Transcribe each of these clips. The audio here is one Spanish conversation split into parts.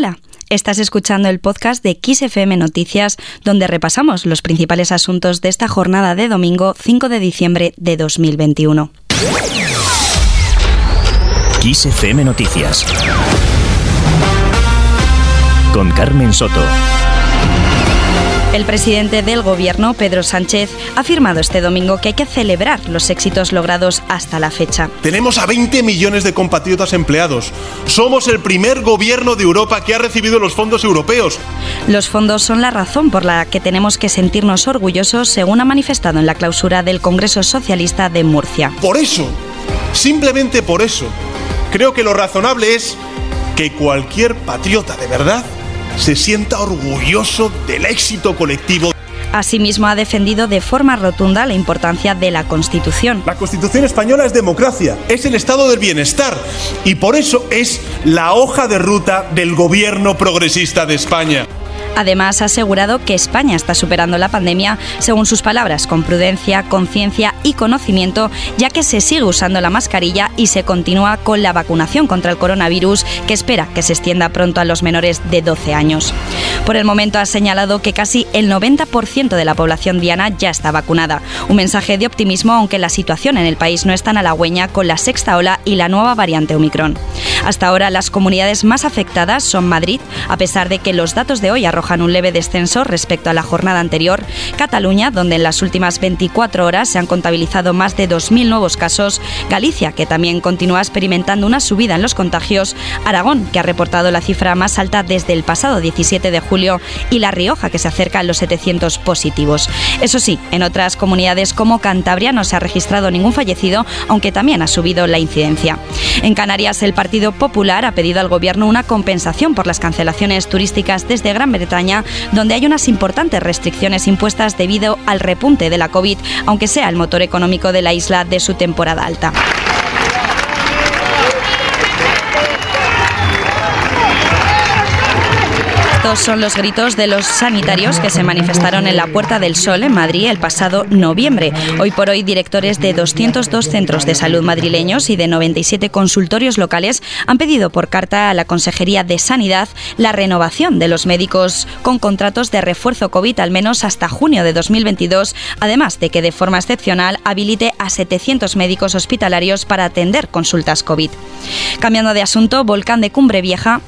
Hola, estás escuchando el podcast de XFM Noticias, donde repasamos los principales asuntos de esta jornada de domingo 5 de diciembre de 2021. XFM Noticias. Con Carmen Soto. El presidente del gobierno, Pedro Sánchez, ha afirmado este domingo que hay que celebrar los éxitos logrados hasta la fecha. Tenemos a 20 millones de compatriotas empleados. Somos el primer gobierno de Europa que ha recibido los fondos europeos. Los fondos son la razón por la que tenemos que sentirnos orgullosos, según ha manifestado en la clausura del Congreso Socialista de Murcia. Por eso, simplemente por eso, creo que lo razonable es que cualquier patriota de verdad se sienta orgulloso del éxito colectivo. Asimismo, ha defendido de forma rotunda la importancia de la Constitución. La Constitución española es democracia, es el estado del bienestar y por eso es la hoja de ruta del gobierno progresista de España. Además, ha asegurado que España está superando la pandemia, según sus palabras, con prudencia, conciencia y conocimiento, ya que se sigue usando la mascarilla y se continúa con la vacunación contra el coronavirus, que espera que se extienda pronto a los menores de 12 años. Por el momento ha señalado que casi el 90% de la población diana ya está vacunada. Un mensaje de optimismo, aunque la situación en el país no es tan halagüeña con la sexta ola y la nueva variante Omicron. Hasta ahora, las comunidades más afectadas son Madrid, a pesar de que los datos de hoy arrojan un leve descenso respecto a la jornada anterior, Cataluña, donde en las últimas 24 horas se han contabilizado más de 2.000 nuevos casos, Galicia, que también continúa experimentando una subida en los contagios, Aragón, que ha reportado la cifra más alta desde el pasado 17 de julio, y La Rioja, que se acerca a los 700 positivos. Eso sí, en otras comunidades como Cantabria no se ha registrado ningún fallecido, aunque también ha subido la incidencia. En Canarias, el Partido Popular ha pedido al Gobierno una compensación por las cancelaciones turísticas desde Gran Bretaña, donde hay unas importantes restricciones impuestas debido al repunte de la COVID, aunque sea el motor económico de la isla de su temporada alta. Estos son los gritos de los sanitarios que se manifestaron en la Puerta del Sol en Madrid el pasado noviembre. Hoy por hoy, directores de 202 centros de salud madrileños y de 97 consultorios locales han pedido por carta a la Consejería de Sanidad la renovación de los médicos con contratos de refuerzo COVID al menos hasta junio de 2022, además de que de forma excepcional habilite a 700 médicos hospitalarios para atender consultas COVID. Cambiando de asunto, Volcán de Cumbre Vieja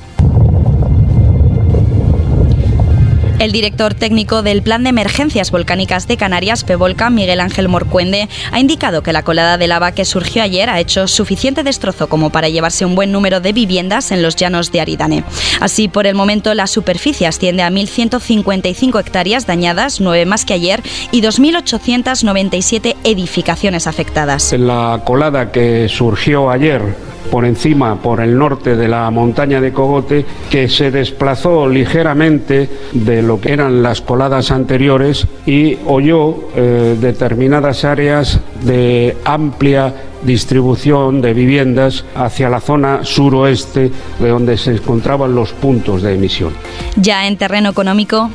El director técnico del Plan de Emergencias Volcánicas de Canarias, PEVOLCA, Miguel Ángel Morcuende, ha indicado que la colada de lava que surgió ayer ha hecho suficiente destrozo como para llevarse un buen número de viviendas en los llanos de Aridane. Así, por el momento, la superficie asciende a 1.155 hectáreas dañadas, nueve más que ayer, y 2.897 edificaciones afectadas. La colada que surgió ayer por encima, por el norte de la montaña de Cogote, que se desplazó ligeramente de lo que eran las coladas anteriores y oyó eh, determinadas áreas de amplia distribución de viviendas hacia la zona suroeste de donde se encontraban los puntos de emisión. Ya en terreno económico.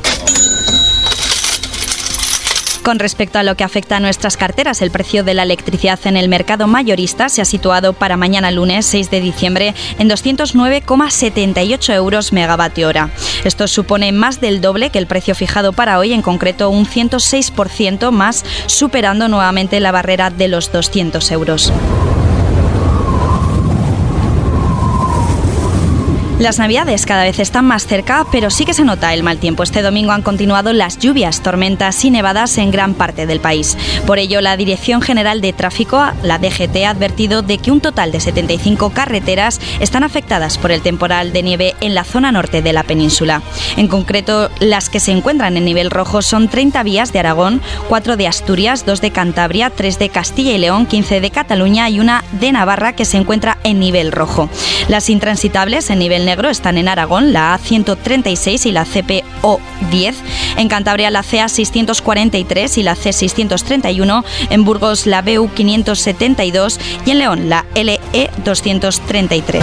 Con respecto a lo que afecta a nuestras carteras, el precio de la electricidad en el mercado mayorista se ha situado para mañana lunes 6 de diciembre en 209,78 euros megavatio hora. Esto supone más del doble que el precio fijado para hoy, en concreto un 106% más, superando nuevamente la barrera de los 200 euros. Las navidades cada vez están más cerca, pero sí que se nota el mal tiempo. Este domingo han continuado las lluvias, tormentas y nevadas en gran parte del país. Por ello, la Dirección General de Tráfico, la DGT, ha advertido de que un total de 75 carreteras están afectadas por el temporal de nieve en la zona norte de la península. En concreto, las que se encuentran en nivel rojo son 30 vías de Aragón, 4 de Asturias, 2 de Cantabria, 3 de Castilla y León, 15 de Cataluña y una de Navarra que se encuentra en nivel rojo. Las intransitables en nivel están en Aragón, la A136 y la CPO10. En Cantabria, la CA643 y la C631. En Burgos, la BU572. Y en León, la LE233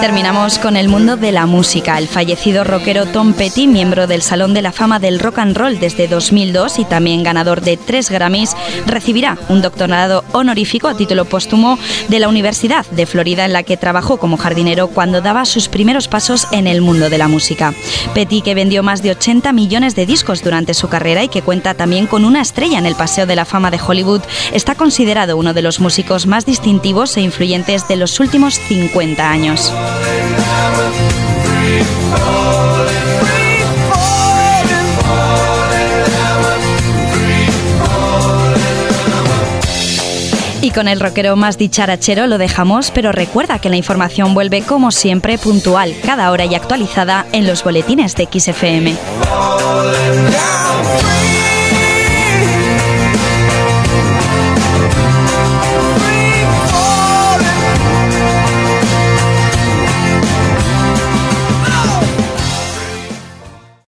terminamos con el mundo de la música. El fallecido rockero Tom Petty, miembro del Salón de la Fama del Rock and Roll desde 2002 y también ganador de tres Grammys, recibirá un doctorado honorífico a título póstumo de la Universidad de Florida en la que trabajó como jardinero cuando daba sus primeros pasos en el mundo de la música. Petty, que vendió más de 80 millones de discos durante su carrera y que cuenta también con una estrella en el Paseo de la Fama de Hollywood, está considerado uno de los músicos más distintivos e influyentes de los últimos 50 años. Y con el rockero más dicharachero lo dejamos, pero recuerda que la información vuelve como siempre puntual, cada hora y actualizada en los boletines de XFM.